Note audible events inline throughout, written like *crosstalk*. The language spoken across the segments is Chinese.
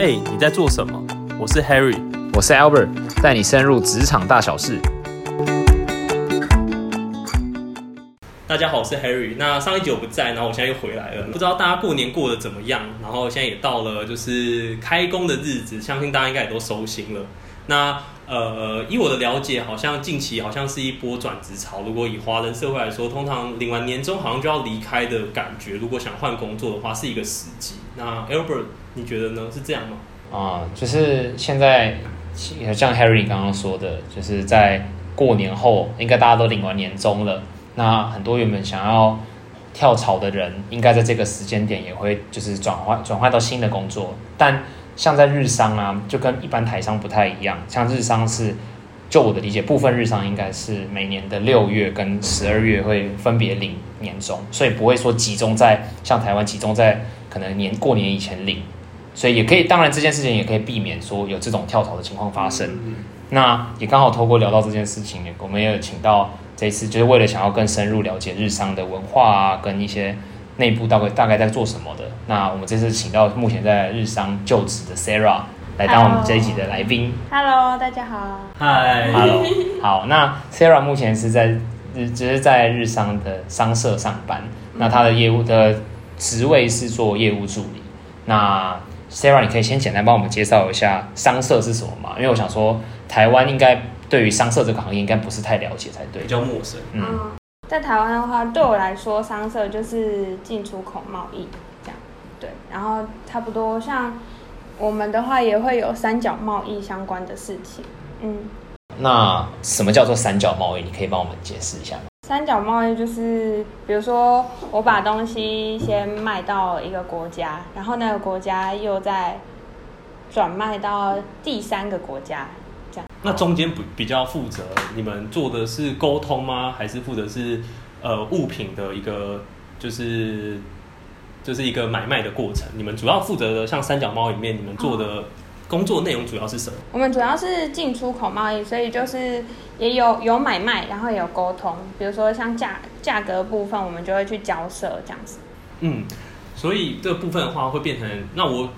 哎、你在做什么？我是 Harry。我是 Albert，带你深入职场大小事。大家好，我是 Harry。那上一集我不在，然后我现在又回来了。不知道大家过年过得怎么样？然后现在也到了就是开工的日子，相信大家应该也都收心了。那呃，以我的了解，好像近期好像是一波转职潮。如果以华人社会来说，通常领完年终好像就要离开的感觉。如果想换工作的话，是一个时机。那 Albert，你觉得呢？是这样吗？啊、就是现在像 Harry 刚刚说的，就是在过年后，应该大家都领完年终了。那很多原本想要跳槽的人，应该在这个时间点也会就是转换转换到新的工作。但像在日商啊，就跟一般台商不太一样。像日商是，就我的理解，部分日商应该是每年的六月跟十二月会分别领年终，所以不会说集中在像台湾集中在可能年过年以前领。所以也可以，当然这件事情也可以避免说有这种跳槽的情况发生。嗯那也刚好透过聊到这件事情，我们也有请到这一次，就是为了想要更深入了解日商的文化啊，跟一些内部大概大概在做什么的。那我们这次请到目前在日商就职的 Sarah 来当我们这一集的来宾。Hello，大家好。Hi，Hello 好，那 Sarah 目前是在日，只是在日商的商社上班。那她的业务的职位是做业务助理。那 Sarah，你可以先简单帮我们介绍一下商社是什么吗？因为我想说，台湾应该对于商社这个行业应该不是太了解才对比。较陌生。嗯，嗯，在台湾的话，对我来说，商社就是进出口贸易这样。对，然后差不多像我们的话，也会有三角贸易相关的事情。嗯，那什么叫做三角贸易？你可以帮我们解释一下吗？三角贸易就是，比如说我把东西先卖到一个国家，然后那个国家又再转卖到第三个国家，这样那中间比比较负责，你们做的是沟通吗？还是负责是呃物品的一个就是就是一个买卖的过程？你们主要负责的像三角贸易里面，你们做的工作内容主要是什么？我们主要是进出口贸易，所以就是也有有买卖，然后也有沟通。比如说像价价格部分，我们就会去交涉这样子。嗯，所以这部分的话会变成，那我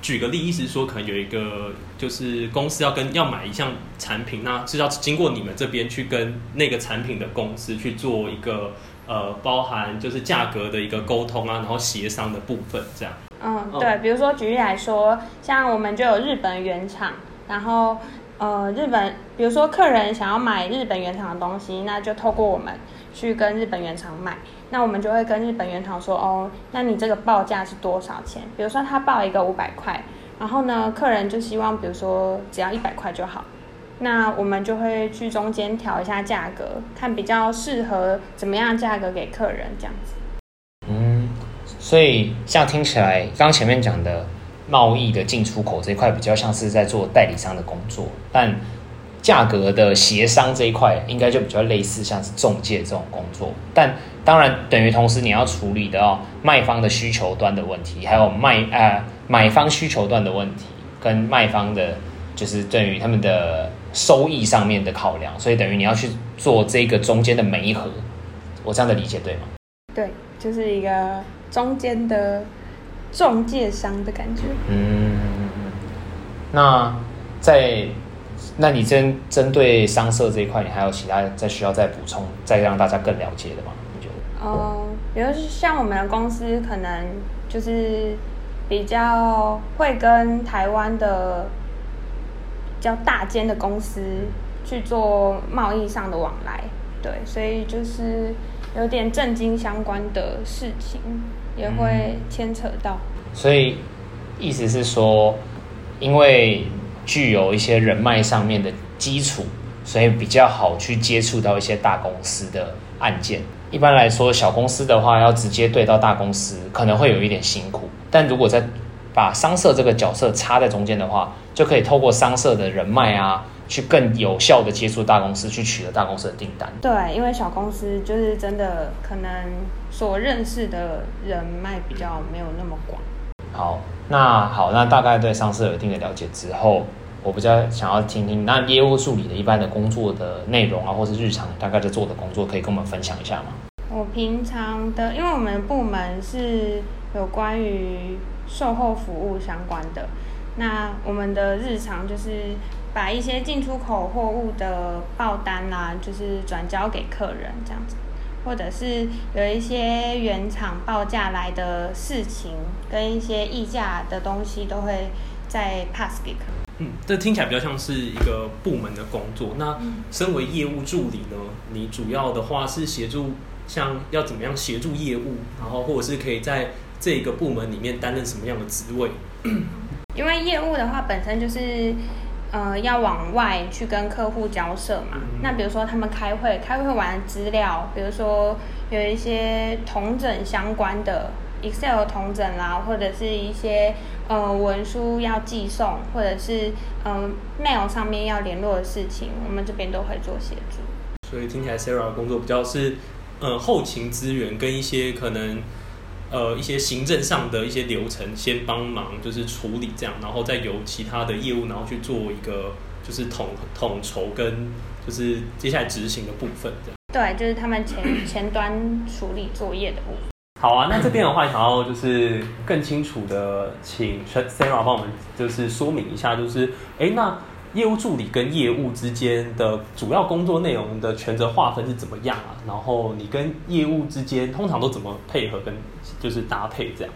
举个例，意思是说，可能有一个就是公司要跟要买一项产品，那是要经过你们这边去跟那个产品的公司去做一个呃包含就是价格的一个沟通啊，然后协商的部分这样。嗯，哦对，比如说举例来说，像我们就有日本原厂，然后呃日本，比如说客人想要买日本原厂的东西，那就透过我们去跟日本原厂买，那我们就会跟日本原厂说，哦，那你这个报价是多少钱？比如说他报一个五百块，然后呢，客人就希望比如说只要一百块就好。那我们就会去中间调一下价格，看比较适合怎么样价格给客人这样子。所以这样听起来，刚刚前面讲的贸易的进出口这一块，比较像是在做代理商的工作，但价格的协商这一块，应该就比较类似像是中介这种工作。但当然，等于同时你要处理到卖方的需求端的问题，还有卖呃买方需求端的问题，跟卖方的，就是对于他们的收益上面的考量，所以等于你要去做这个中间的每一盒。我这样的理解对吗？对，就是一个中间的中介商的感觉。嗯，那在那你针针对商社这一块，你还有其他再需要再补充，再让大家更了解的吗？你觉得？嗯，比如是像我们的公司，可能就是比较会跟台湾的比较大间的公司去做贸易上的往来，对，所以就是有点政经相关的事情也会牵扯到。所以意思是说，因为具有一些人脉上面的基础，所以比较好去接触到一些大公司的案件。一般来说，小公司的话要直接对到大公司，可能会有一点辛苦。但如果在把商社这个角色插在中间的话，就可以透过商社的人脉啊，去更有效的接触大公司，去取得大公司的订单。对，因为小公司就是真的可能所认识的人脉比较没有那么广。好，那好，那大概对上市有一定的了解之后，我比较想要听听那业务助理的一般的工作的内容啊，或是日常大概在做的工作，可以跟我们分享一下吗？我平常的，因为我们部门是有关于售后服务相关的，那我们的日常就是把一些进出口货物的报单啦、就是转交给客人这样子，或者是有一些原厂报价来的事情跟一些议价的东西，都会再 pass 给客人。嗯，这听起来比较像是一个部门的工作。那身为业务助理呢，你主要的话是协助像要怎么样协助业务，然后或者是可以在这个部门里面担任什么样的职位？因为业务的话本身就是，呃，要往外去跟客户交涉嘛。嗯那比如说他们开会，开会完的资料，比如说有一些同整相关的 Excel 同整啦，或者是一些呃文书要寄送，或者是嗯、呃 mail 上面要联络的事情，我们这边都会做协助。所以听起来 Sarah 的工作比较是呃后勤资源跟一些可能呃一些行政上的一些流程先帮忙就是处理这样，然后再由其他的业务然后去做一个就是统统筹跟就是接下来执行的部分这样。对，就是他们前 *coughs* 前端处理作业的部分。好啊，那这边的话，想要就是更清楚的，请 Sarah 帮我们就是说明一下，就是哎，那业务助理跟业务之间的主要工作内容的权责划分是怎么样啊？然后你跟业务之间通常都怎么配合跟就是搭配这样？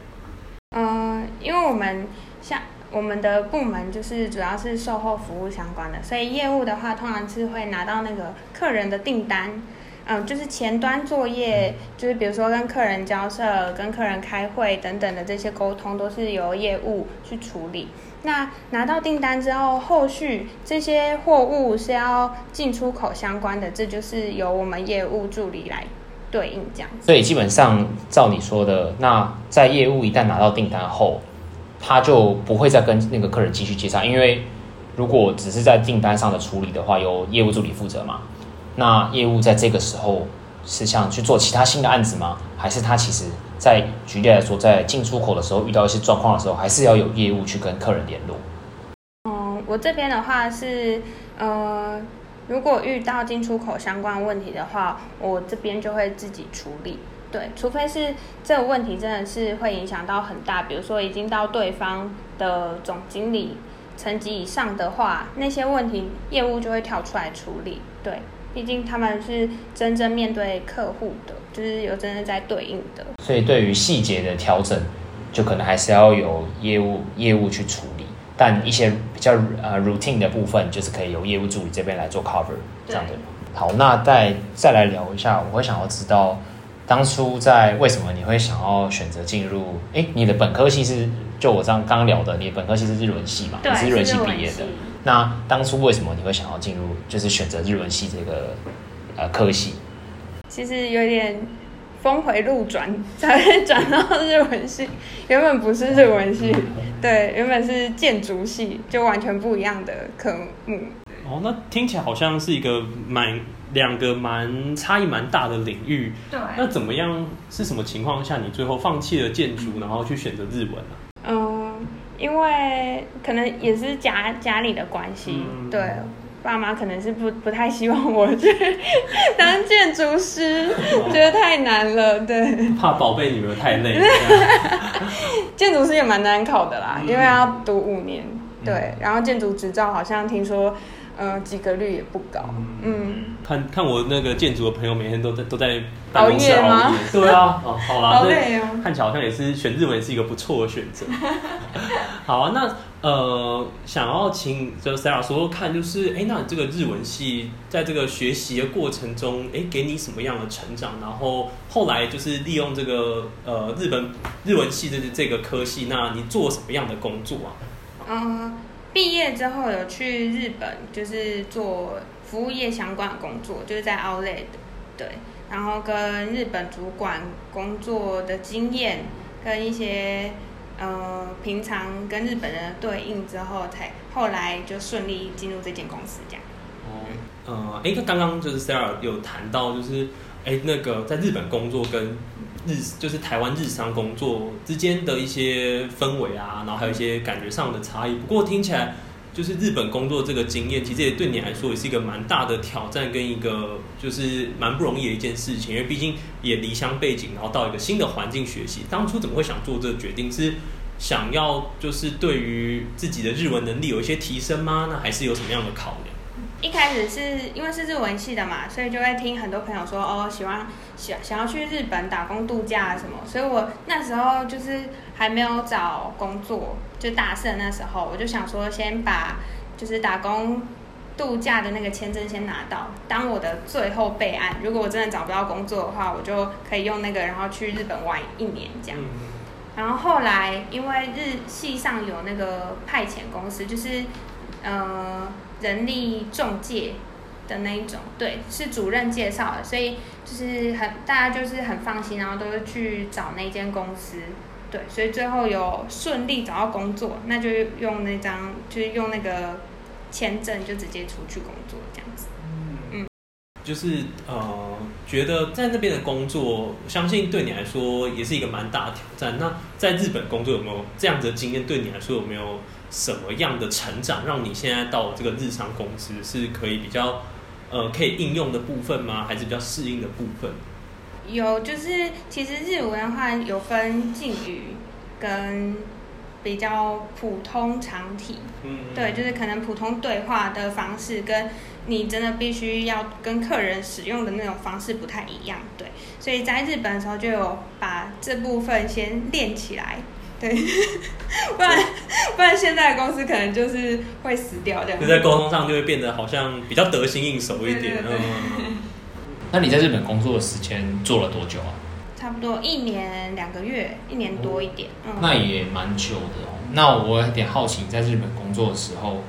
嗯，因为我们像我们的部门就是主要是售后服务相关的，所以业务的话通常是会拿到那个客人的订单，嗯，就是前端作业，就是比如说跟客人交涉、跟客人开会等等的这些沟通，都是由业务去处理。那拿到订单之后，后续这些货物是要进出口相关的，这就是由我们业务助理来对应这样子。所以基本上照你说的，那在业务一旦拿到订单后，他就不会再跟那个客人继续接洽，因为如果只是在订单上的处理的话，由业务助理负责嘛。那业务在这个时候是想去做其他新的案子吗？还是他其实在举例来说，在进出口的时候遇到一些状况的时候，还是要有业务去跟客人联络？嗯，我这边的话是，呃，如果遇到进出口相关问题的话，我这边就会自己处理。对，除非是这个问题真的是会影响到很大，比如说已经到对方的总经理层级以上的话，那些问题业务就会跳出来处理。对，毕竟他们是真正面对客户的，就是有真正在对应的。所以对于细节的调整，就可能还是要有业务业务去处理，但一些比较呃 routine 的部分，就是可以由业务助理这边来做 cover 这样的。好，那再再来聊一下，我会想要知道当初在为什么你会想要选择进入？哎，你的本科系是就我这样刚聊的，你的本科系是日文系嘛？对，你是日文系毕业的。那当初为什么你会想要进入，就是选择日文系这个呃科系？其实有点峰回路转，才会转到日文系。*laughs* 原本不是日文系，对，原本是建筑系，就完全不一样的科目。哦，那听起来好像是一个蛮两个蛮差异蛮大的领域。对那怎么样？是什么情况下你最后放弃了建筑，然后去选择日文呢、嗯，因为可能也是家家里的关系，嗯对。爸妈可能是不不太希望我去当建筑师，觉得太难了。对，怕宝贝女儿太累。*laughs* 建筑师也蛮难考的啦，嗯因为要读五年。对，然后建筑执照好像听说，呃，及格率也不高。嗯，看看我那个建筑的朋友，每天都在都在办公室熬夜吗熬夜。对啊，哦，好啦，那好累哦。看起来好像也是选日文也是一个不错的选择。*laughs* 好啊，那呃，想要请就 Sarah 说说看，就是哎，那你这个日文系在这个学习的过程中，哎，给你什么样的成长？然后后来就是利用这个呃日本日文系的这个科系，那你做什么样的工作啊？嗯，毕业之后有去日本，就是做服务业相关的工作，就是在 Outlet 对，然后跟日本主管工作的经验，跟一些呃平常跟日本人的对应之后，才后来就顺利进入这间公司这样。哦，呃，哎，那刚刚就是 Sarah 有谈到，就是哎，那个在日本工作跟日就是台湾日商工作之间的一些氛围啊，然后还有一些感觉上的差异。不过听起来，就是日本工作这个经验，其实也对你来说也是一个蛮大的挑战，跟一个就是蛮不容易的一件事情。因为毕竟也离乡背景，然后到一个新的环境学习。当初怎么会想做这个决定？是想要就是对于自己的日文能力有一些提升吗？那还是有什么样的考量？一开始是因为是日文系的嘛，所以就会听很多朋友说哦，喜欢想想要去日本打工度假什么，所以我那时候就是还没有找工作，就大四那时候，我就想说先把就是打工度假的那个签证先拿到，当我的最后备案。如果我真的找不到工作的话，我就可以用那个，然后去日本玩一年这样。然后后来因为日系上有那个派遣公司，就是呃。人力中介的那一种，对，是主任介绍的，所以就是很大家就是很放心，然后都是去找那间公司，对，所以最后有顺利找到工作，那就用那张就是用那个签证就直接出去工作这样子。嗯，就是呃，觉得在那边的工作，相信对你来说也是一个蛮大的挑战。那在日本工作有没有这样子的经验？对你来说有没有？什么样的成长让你现在到这个日常公司是可以比较呃可以应用的部分吗？还是比较适应的部分？有，就是其实日文的话有分敬语跟比较普通常体，嗯，对，就是可能普通对话的方式跟你真的必须要跟客人使用的那种方式不太一样，对，所以在日本的时候就有把这部分先练起来。对，*laughs* 不然不然现在的公司可能就是会死掉这样。就在沟通上就会变得好像比较得心应手一点。嗯。*laughs* 那你在日本工作的时间做了多久啊？差不多一年两个月，一年多一点。嗯。那也蛮久的哦。那我有点好奇，在日本工作的时候，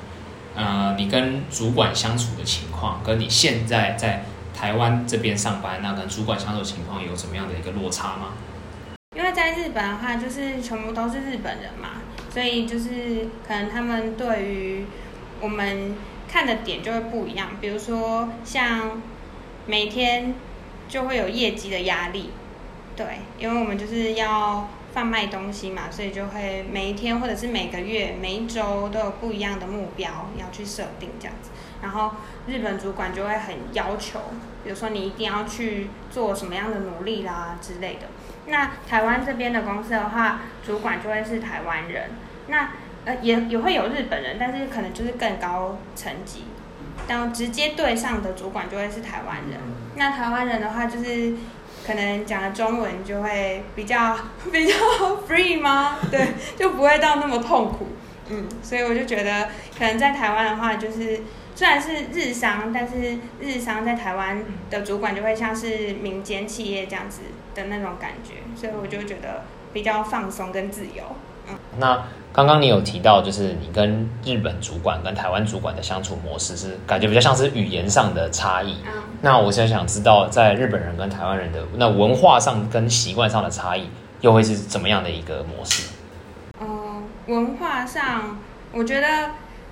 呃，你跟主管相处的情况，跟你现在在台湾这边上班，那跟主管相处的情况有什么样的一个落差吗？在日本的话，就是全部都是日本人嘛，所以就是可能他们对于我们看的点就会不一样。比如说，像每天就会有业绩的压力，对，因为我们就是要贩卖东西嘛，所以就会每一天或者是每个月、每一周都有不一样的目标要去设定这样子。然后日本主管就会很要求，比如说你一定要去做什么样的努力啦之类的。那台湾这边的公司的话，主管就会是台湾人，那呃也也会有日本人，但是可能就是更高层级，但直接对上的主管就会是台湾人。那台湾人的话，就是可能讲的中文就会比较 *laughs* 比较 free 吗？对，就不会到那么痛苦。嗯，所以我就觉得，可能在台湾的话，就是虽然是日商，但是日商在台湾的主管就会像是民间企业这样子。的那种感觉，所以我就觉得比较放松跟自由。嗯，那刚刚你有提到，就是你跟日本主管跟台湾主管的相处模式是感觉比较像是语言上的差异。嗯，那我现在想知道，在日本人跟台湾人的那文化上跟习惯上的差异，又会是怎么样的一个模式？嗯，文化上，我觉得，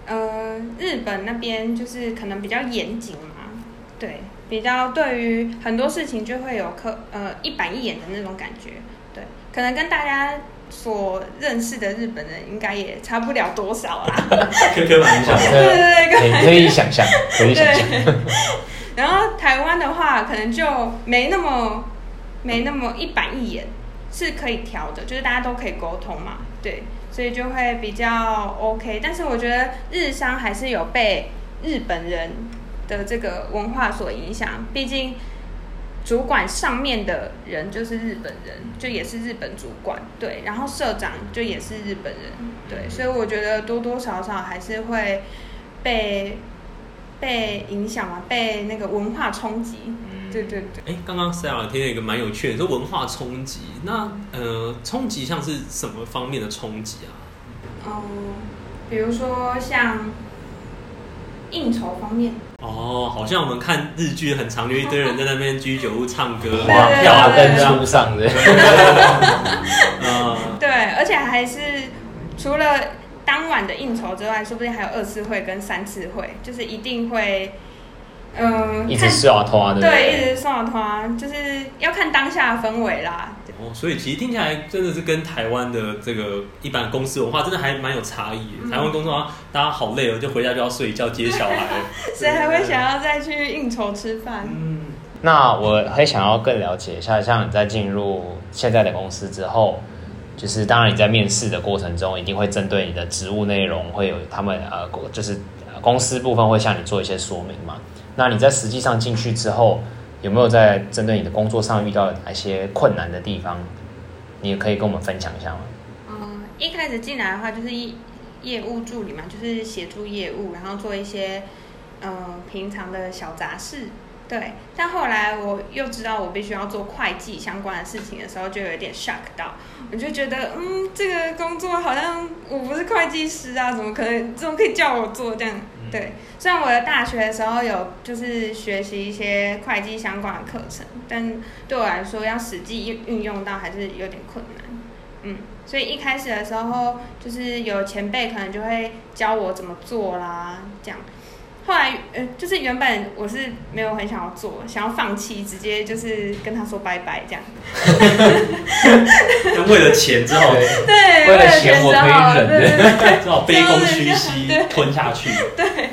呃，日本那边就是可能比较严谨嘛，对。比较对于很多事情就会有刻呃一板一眼的那种感觉，对，可能跟大家所认识的日本人应该也差不了多少 *laughs* 啦。可以想象，对对对，可以想象，可以想象。然后台湾的话，可能就没那么没那么一板一眼，是可以调的，就是大家都可以沟通嘛，对，所以就会比较 OK。但是我觉得日商还是有被日本人。的这个文化所影响，毕竟主管上面的人就是日本人，就也是日本主管，对，然后社长就也是日本人，对，所以我觉得多多少少还是会被被影响嘛，被那个文化冲击，对对对。哎，刚刚 Sarah 听了一个蛮有趣的，说文化冲击，那呃，冲击像是什么方面的冲击啊？哦，比如说像。应酬方面哦，好像我们看日剧很常，有一堆人在那边居酒屋唱歌，华灯初上的。*laughs* 对，而且还是除了当晚的应酬之外，说不定还有二次会跟三次会，就是一定会。嗯，一直送啊拖的，对，一直送啊拖，就是要看当下的氛围啦。哦，所以其实听起来真的是跟台湾的这个一般公司文化真的还蛮有差异。台湾工作啊，大家好累哦，就回家就要睡一觉接小孩，*laughs* 谁还会想要再去应酬吃饭？嗯，那我还想要更了解一下，像你在进入现在的公司之后，就是当然你在面试的过程中，一定会针对你的职务内容，会有他们呃，就是公司部分会向你做一些说明嘛。那你在实际上进去之后，有没有在针对你的工作上遇到哪些困难的地方？你也可以跟我们分享一下吗？嗯，一开始进来的话就是业务助理嘛，就是协助业务，然后做一些呃平常的小杂事。对，但后来我又知道我必须要做会计相关的事情的时候，就有点 shock 到，我就觉得，嗯，这个工作好像我不是会计师啊，怎么可能，怎么可以叫我做这样？对，虽然我的大学的时候有就是学习一些会计相关的课程，但对我来说要实际运运用到还是有点困难。嗯，所以一开始的时候，就是有前辈可能就会教我怎么做啦，这样。后来，呃，就是原本我是没有很想要做，想要放弃，直接就是跟他说拜拜这样。*laughs* 为了钱之后，对，为了钱我可以忍，*laughs* 只好卑躬屈膝吞下去。对，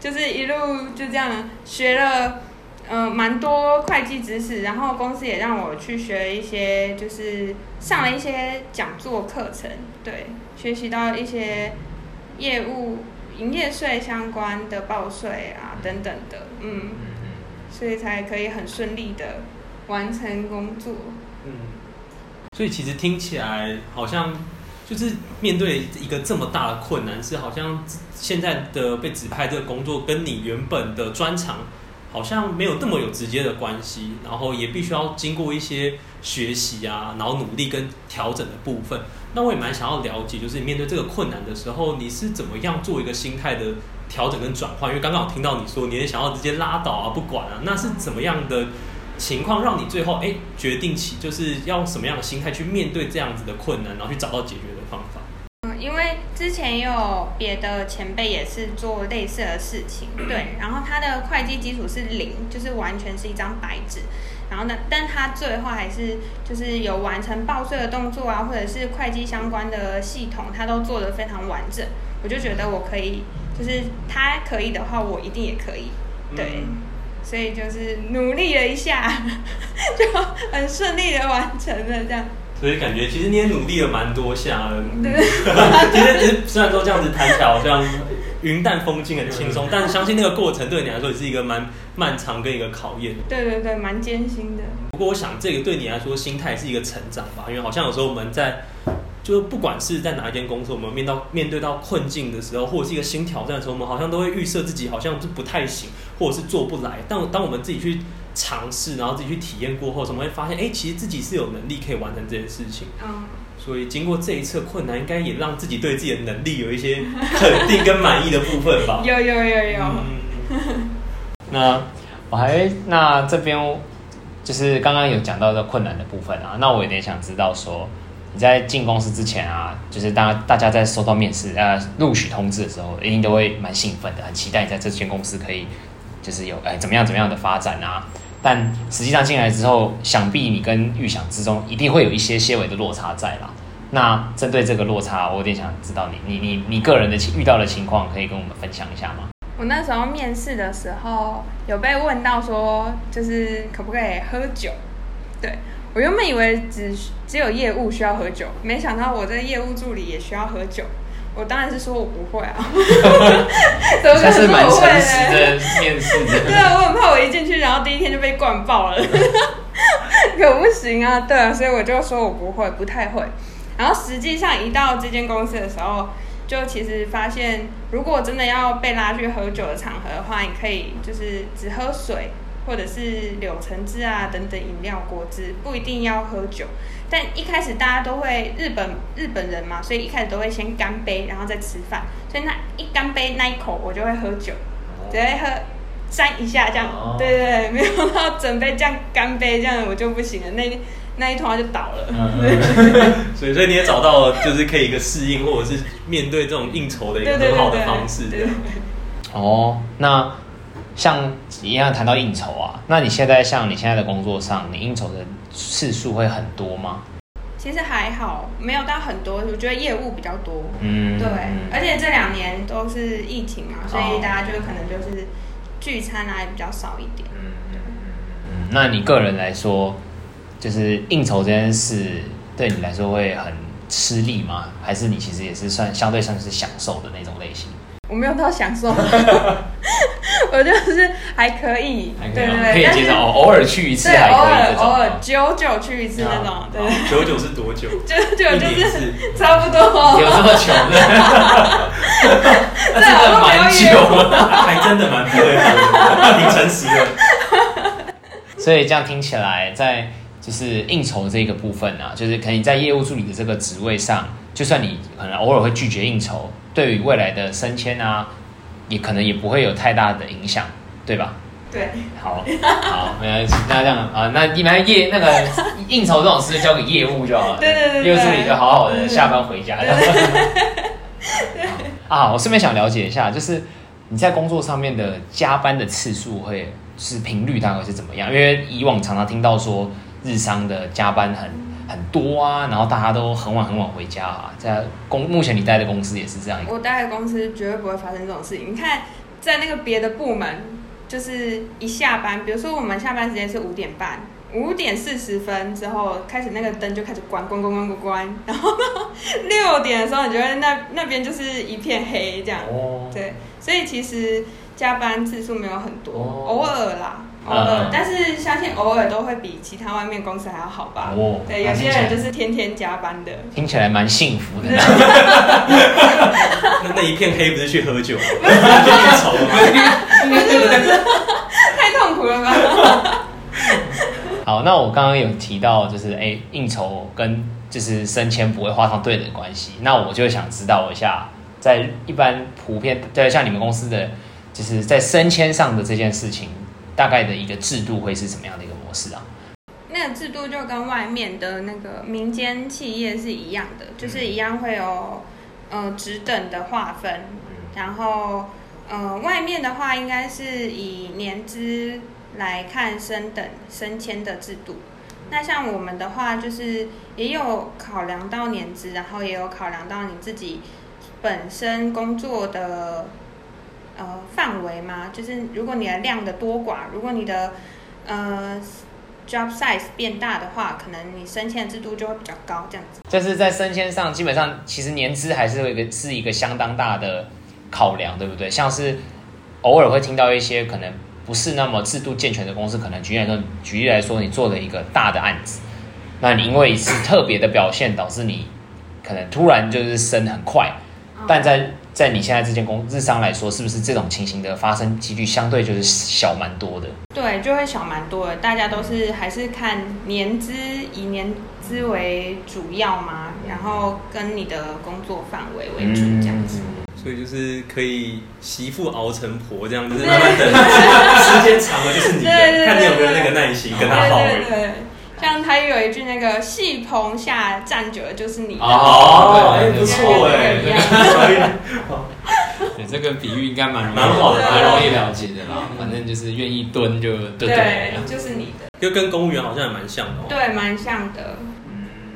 就是一路就这样学了，呃，蛮多会计知识，然后公司也让我去学一些，就是上了一些讲座课程，对，学习到一些业务。营业税相关的报税啊，等等的，嗯，所以才可以很顺利的完成工作。嗯，所以其实听起来好像就是面对一个这么大的困难，是好像现在的被指派这个工作跟你原本的专长好像没有那么有直接的关系，然后也必须要经过一些学习啊，然后努力跟调整的部分。那我也蛮想要了解，就是面对这个困难的时候，你是怎么样做一个心态的调整跟转换？因为刚刚我听到你说，你也想要直接拉倒啊，不管啊，那是怎么样的情况让你最后哎决定起，就是要什么样的心态去面对这样子的困难，然后去找到解决的方法？嗯，因为之前也有别的前辈也是做类似的事情，*clears throat* 对，然后他的会计基础是零，就是完全是一张白纸。然后呢？但他最后还是就是有完成报税的动作啊，或者是会计相关的系统，他都做得非常完整。我就觉得我可以，就是他可以的话，我一定也可以。对，所以就是努力了一下，*laughs* 就很顺利的完成了这样。所以感觉其实你也努力了蛮多下了。对。*laughs* 其实虽然说这样子谈起来好像云淡风轻很轻松，*laughs* 但是相信那个过程对你来说也是一个蛮。漫长跟一个考验，对对对，蛮艰辛的。不过我想，这个对你来说，心态是一个成长吧。因为好像有时候我们在，就是不管是在哪一间公司，我们面到面对到困境的时候，或者是一个新挑战的时候，我们好像都会预设自己好像是不太行，或者是做不来。但当我们自己去尝试，然后自己去体验过后，怎么会发现，哎，其实自己是有能力可以完成这件事情。嗯。所以经过这一次困难，应该也让自己对自己的能力有一些肯定跟满意的部分吧。有有有有。*laughs* 那我还那这边就是刚刚有讲到的困难的部分啊，那我有点想知道说你在进公司之前啊，就是大大家在收到面试呃录取通知的时候，一定都会蛮兴奋的，很期待你在这间公司可以就是有哎怎么样怎么样的发展啊。但实际上进来之后，想必你跟预想之中一定会有一些些微的落差在啦。那针对这个落差，我有点想知道你你你你个人的情遇到的情况，可以跟我们分享一下吗？我那时候面试的时候，有被问到说，就是可不可以喝酒？对我原本以为只只有业务需要喝酒，没想到我这业务助理也需要喝酒。我当然是说我不会啊，*laughs* 怎么可能是蛮诚实的面试的。*laughs* 对啊，我很怕我一进去，然后第一天就被灌爆了，*laughs* 可不行啊。对啊，所以我就说我不会，不太会。然后实际上一到这间公司的时候。就其实发现，如果真的要被拉去喝酒的场合的话，你可以就是只喝水，或者是柳橙汁啊等等饮料果汁，不一定要喝酒。但一开始大家都会日本日本人嘛，所以一开始都会先干杯，然后再吃饭。所以那一干杯那一口，我就会喝酒，只会喝沾一下这样。对对对，没有到准备这样干杯这样，我就不行了。那。那一通就倒了，所以所以你也找到了，就是可以一个适应或者是面对这种应酬的一个很好的方式。哦，那像一样谈到应酬啊，那你现在像你现在的工作上，你应酬的次数会很多吗？其实还好，没有到很多。我觉得业务比较多，嗯，对，而且这两年都是疫情嘛，所以大家就可能就是聚餐啊也比较少一点。嗯那你个人来说？就是应酬这件事对你来说会很吃力吗？还是你其实也是算相对算是享受的那种类型？我没有到享受，*laughs* 我就是还可以，还可以对对对，可以接受，哦偶尔去一次对，还偶。尔偶尔久久去一次那种，对对，九九是多久？*laughs* 就就一年一就是。差不多。有这么穷的？*laughs* 那真的蛮久的。还真的蛮配合的，挺诚实的。所以这样听起来，在就是应酬这个部分啊，就是可能你在业务助理的这个职位上，就算你可能偶尔会拒绝应酬，对于未来的升迁啊，也可能也不会有太大的影响，对吧？对，好，好，没关系。那这样啊，那一般业那个 *laughs* 应酬这种事交给业务就好了。对对对对业务助理就好好的下班回家。*laughs* 啊，我顺便想了解一下，就是你在工作上面的加班的次数会是频率大概是怎么样？因为以往常常听到说日商的加班很很多啊，然后大家都很晚很晚回家啊。在公目前你待的公司也是这样。我待的公司绝对不会发生这种事情。你看，在那个别的部门，就是一下班，比如说我们下班时间是五点半，五点四十分之后开始那个灯就开始关关关关关关，然后到六点的时候，你觉得那那边就是一片黑这样。哦，对，所以其实加班次数没有很多，哦偶尔啦，偶尔，嗯但是相信偶尔都会比其他外面公司还要好吧。哦对，有些人就是天天加班的。听起来蛮幸福的。*laughs* 那那一片黑不是去喝酒，去应酬吗？太痛苦了吧？*laughs* 好，那我刚刚有提到，就是哎、应酬跟就是升迁不会画上对等关系。那我就想知道一下，在一般普遍对像你们公司的，就是在升迁上的这件事情，大概的一个制度会是什么样的一个模式啊？那个制度就跟外面的那个民间企业是一样的，就是一样会有呃职等的划分，然后呃外面的话应该是以年资来看升等升迁的制度。那像我们的话，就是也有考量到年资，然后也有考量到你自己本身工作的呃范围嘛，就是如果你的量的多寡，如果你的呃 job size 变大的话，可能你升迁的制度就会比较高，这样子。就是在升迁上，基本上其实年资还是有一个是一个相当大的考量，对不对？像是偶尔会听到一些可能不是那么制度健全的公司，可能举例来说，举例来说，你做了一个大的案子，那你因为一次特别的表现，导致你可能突然就是升很快，但在在你现在这间公日商来说，是不是这种情形的发生几率相对就是小蛮多的？对，就会小蛮多的。大家都是还是看年资，以年资为主要嘛，然后跟你的工作范围为主，这样子。所以就是可以媳妇熬成婆这样，就是慢慢等，时间长了就是你的，看你有没有那个耐心跟他耗而已。对对对，像他有一句那个戏棚下站久了就是你的。哦，哎，不错哎，这个比喻应该蛮容易蛮好的蛮容易了解的啦。反正就是愿意蹲就就对对。，就是你的。就跟公务员好像也蛮像的哦。对，蛮像的。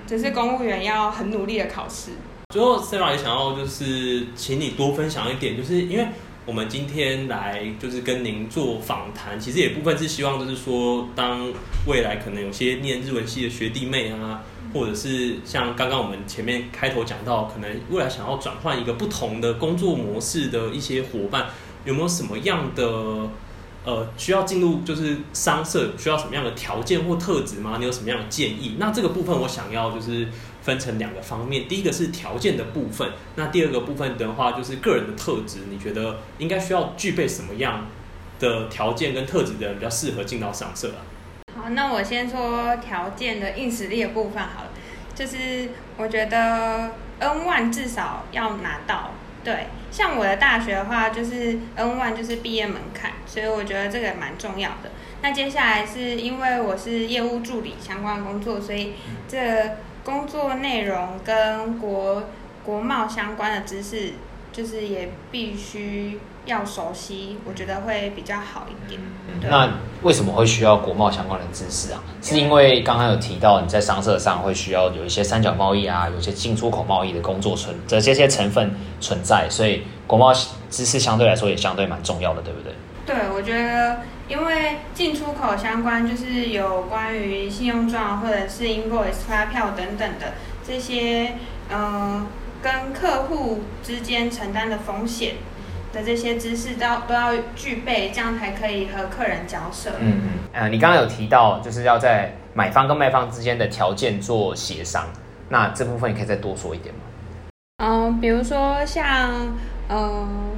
只是公务员要很努力的考试。最后，Sarah 也想要就是请你多分享一点，就是因为我们今天来就是跟您做访谈，其实也部分是希望就是说，当未来可能有些念日文系的学弟妹啊，或者是像刚刚我们前面开头讲到，可能未来想要转换一个不同的工作模式的一些伙伴，有没有什么样的呃需要进入就是商社需要什么样的条件或特质吗？你有什么样的建议？那这个部分我想要就是分成两个方面，第一个是条件的部分，那第二个部分的话就是个人的特质，你觉得应该需要具备什么样的条件跟特质的人比较适合进到上社啊？好，那我先说条件的硬实力的部分好了，就是我觉得 N one 至少要拿到。对，像我的大学的话，就是 N one 就是毕业门槛，所以我觉得这个蛮重要的。那接下来是因为我是业务助理相关的工作，所以这工作内容跟国国贸相关的知识，就是也必须要熟悉，我觉得会比较好一点。那为什么会需要国贸相关的知识啊？是因为刚刚有提到你在商社上会需要有一些三角贸易啊，有些进出口贸易的工作存这这些成分存在，所以国贸知识相对来说也相对蛮重要的，对不对？对，我觉得因为进出口相关，就是有关于信用状或者是 invoice 发票等等的这些呃跟客户之间承担的风险的这些知识都要都要具备，这样才可以和客人交涉。嗯嗯，呃，你刚刚有提到，就是要在买方跟卖方之间的条件做协商，那这部分你可以再多说一点吗？嗯，比如说像嗯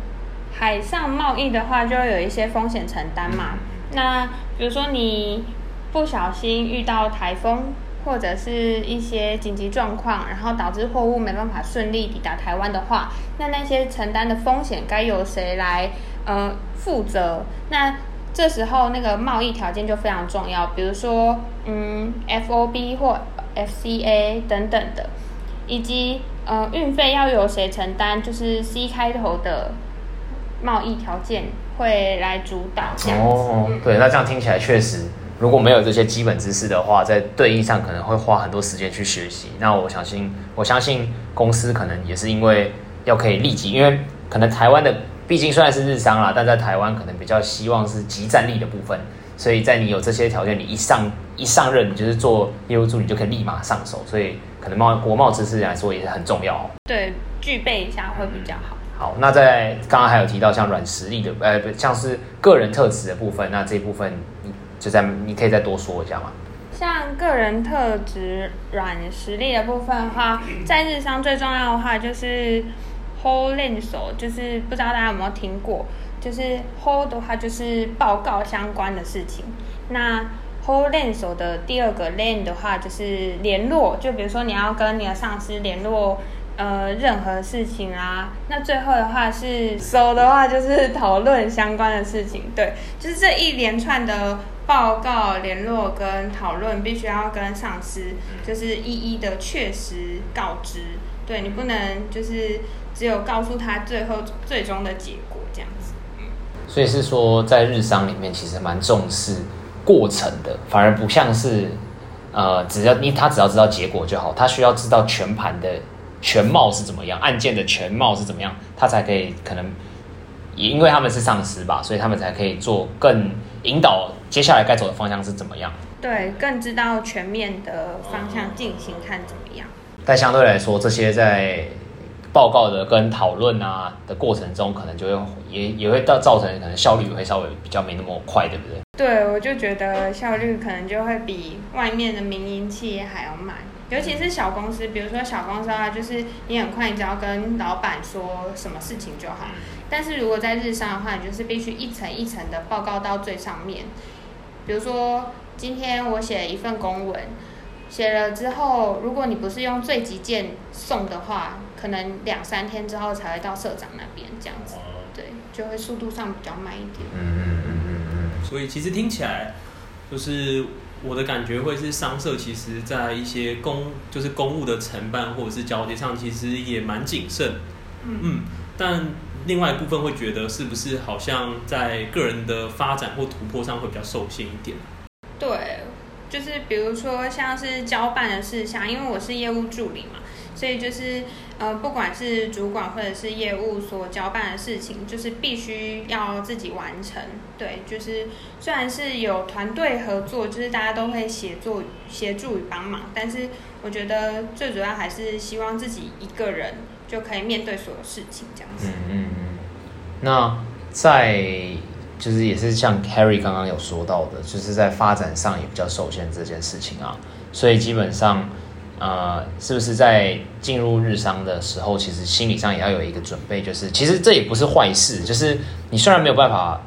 海上贸易的话，就会有一些风险承担嘛。那比如说你不小心遇到台风或者是一些紧急状况，然后导致货物没办法顺利抵达台湾的话，那那些承担的风险该由谁来呃负责？那这时候那个贸易条件就非常重要，比如说嗯 FOB 或 FCA 等等的，以及呃运费要由谁承担，就是 C 开头的贸易条件会来主导这样子。哦，对，那这样听起来确实，如果没有这些基本知识的话，在对应上可能会花很多时间去学习。那我相信，我相信公司可能也是因为要可以立即，因为可能台湾的毕竟虽然是日商啦，但在台湾可能比较希望是集战力的部分，所以在你有这些条件，你一上一上任，你就是做业务助理就可以立马上手，所以可能贸国贸知识来说也是很重要哦。对，具备一下会比较好。好，那在刚刚还有提到像软实力的，呃，不像是个人特质的部分，那这一部分你就在你可以再多说一下吗？像个人特质、软实力的部分的话，在日商最重要的话就是 hold 练手，就是不知道大家有没有听过，就是 hold 的话就是报告相关的事情。那 hold 练手的第二个 l a n 的话就是联络，就比如说你要跟你的上司联络。呃，任何事情啊，那最后的话是收的话，就是讨论相关的事情。对，就是这一连串的报告、联络跟讨论，必须要跟上司就是一一的确实告知。对你不能就是只有告诉他最后最终的结果这样子。所以是说，在日商里面其实蛮重视过程的，反而不像是呃，只要你他只要知道结果就好，他需要知道全盘的。全貌是怎么样？案件的全貌是怎么样？他才可以可能，也因为他们是上司吧，所以他们才可以做更引导接下来该走的方向是怎么样。对，更知道全面的方向进行看怎么样。但相对来说，这些在报告的跟讨论啊的过程中，可能就会也也会造造成可能效率会稍微比较没那么快，对不对？对，我就觉得效率可能就会比外面的民营企业还要慢。尤其是小公司，比如说小公司啊，就是你很快，你只要跟老板说什么事情就好。但是如果在日商的话，你就是必须一层一层的报告到最上面。比如说今天我写一份公文，写了之后，如果你不是用最急件送的话，可能两三天之后才会到社长那边，这样子，对，就会速度上比较慢一点。嗯嗯嗯嗯嗯。所以其实听起来就是。我的感觉会是商社，其实在一些公就是公务的承办或者是交接上，其实也蛮谨慎。嗯，但另外一部分会觉得，是不是好像在个人的发展或突破上会比较受限一点？对，就是比如说像是交办的事项，因为我是业务助理嘛。所以就是，呃，不管是主管或者是业务所交办的事情，就是必须要自己完成。对，就是虽然是有团队合作，就是大家都会协作、协助与帮忙，但是我觉得最主要还是希望自己一个人就可以面对所有事情这样子。嗯嗯嗯。那在就是也是像 Harry 刚刚有说到的，就是在发展上也比较受限这件事情啊，所以基本上。呃，是不是在进入日商的时候，其实心理上也要有一个准备？就是其实这也不是坏事，就是你虽然没有办法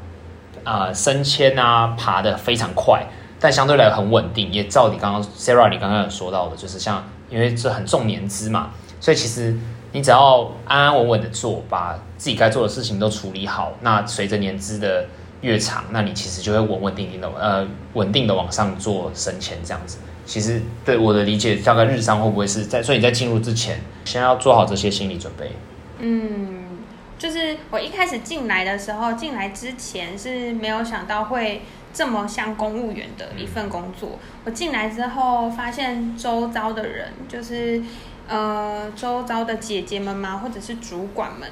啊升迁啊爬的非常快，但相对来很稳定。也照你刚刚 Sarah 你刚刚有说到的，就是像因为这很重年资嘛，所以其实你只要安安稳稳的做，把自己该做的事情都处理好，那随着年资的越长，那你其实就会稳稳定定的呃稳定的往上做升迁这样子。其实对我的理解，大概日商会不会是在？所以你在进入之前，先要做好这些心理准备。嗯，就是我一开始进来的时候，进来之前是没有想到会这么像公务员的一份工作。我进来之后，发现周遭的人，就是呃，周遭的姐姐们嘛，或者是主管们，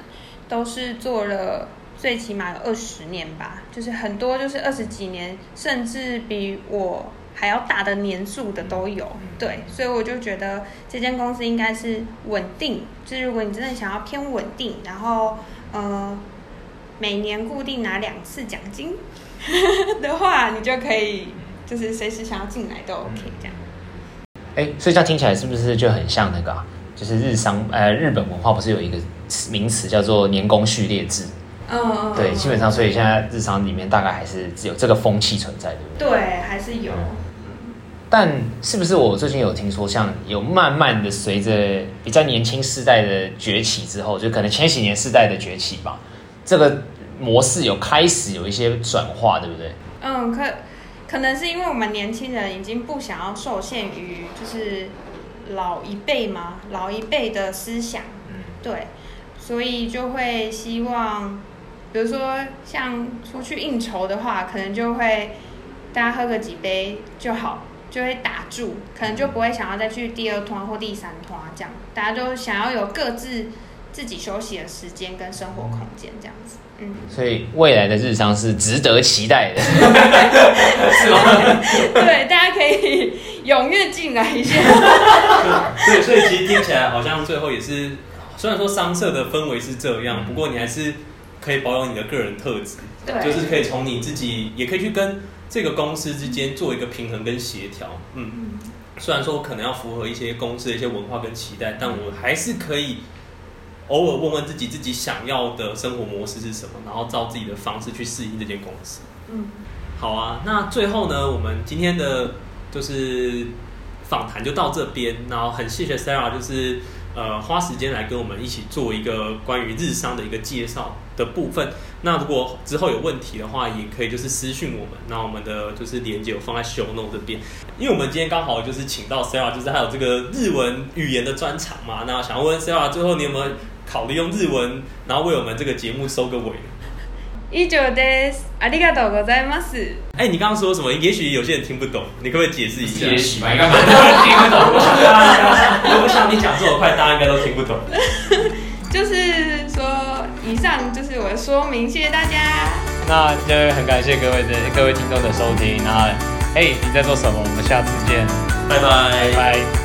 都是做了最起码有二十年吧，就是很多就是二十几年，甚至比我。还要大的年数的都有。对，所以我就觉得这间公司应该是稳定，就是如果你真的想要偏稳定，然后呃每年固定拿两次奖金 *laughs* 的话，你就可以就是随时想要进来都 OK 这样。哎，所以这样听起来是不是就很像那个、啊，就是日商呃日本文化不是有一个名词叫做年功序列制？嗯，对，基本上所以现在日常里面大概还是只有这个风气存在，对不对？对，还是有。但是不是我最近有听说，像有慢慢的随着比较年轻世代的崛起之后，就可能千禧年世代的崛起吧，这个模式有开始有一些转化，对不对？嗯，可可能是因为我们年轻人已经不想要受限于就是老一辈嘛，老一辈的思想，嗯，对，所以就会希望，比如说像出去应酬的话，可能就会大家喝个几杯就好，就会打住，可能就不会想要再去第二团或第三团这样，大家都想要有各自自己休息的时间跟生活空间这样子，嗯。所以未来的日常是值得期待的。是吗？*laughs* 对，大家可以踊跃进来一下。对，所以其实听起来好像最后也是，虽然说商社的氛围是这样，不过你还是可以保有你的个人特质，对，就是可以从你自己，也可以去跟这个公司之间做一个平衡跟协调。嗯，嗯，虽然说我可能要符合一些公司的一些文化跟期待，但我还是可以偶尔问问自己，自己想要的生活模式是什么，然后照自己的方式去适应这间公司。嗯，好啊，那最后呢，我们今天的就是访谈就到这边，然后很谢谢 Sarah，就是呃花时间来跟我们一起做一个关于日商的一个介绍的部分。那如果之后有问题的话，也可以就是私讯我们，那我们的就是连接我放在 show note 这边，因为我们今天刚好就是请到 Sarah，就是还有这个日文语言的专场嘛，那想问 Sarah，最后你有没有考虑用日文，然后为我们这个节目收个尾？以上です。ありがとうございます。哎、你刚刚说什么？也许有些人听不懂，你可不可以解释一下？也许吧，应该蛮多人听不懂。我想大家，我想你讲这么快，大家应该都听不懂。就是说，以上就是我的说明，谢谢大家。那就很感谢各位的各位听众的收听。那，嘿，你在做什么？我们下次见，拜拜拜拜。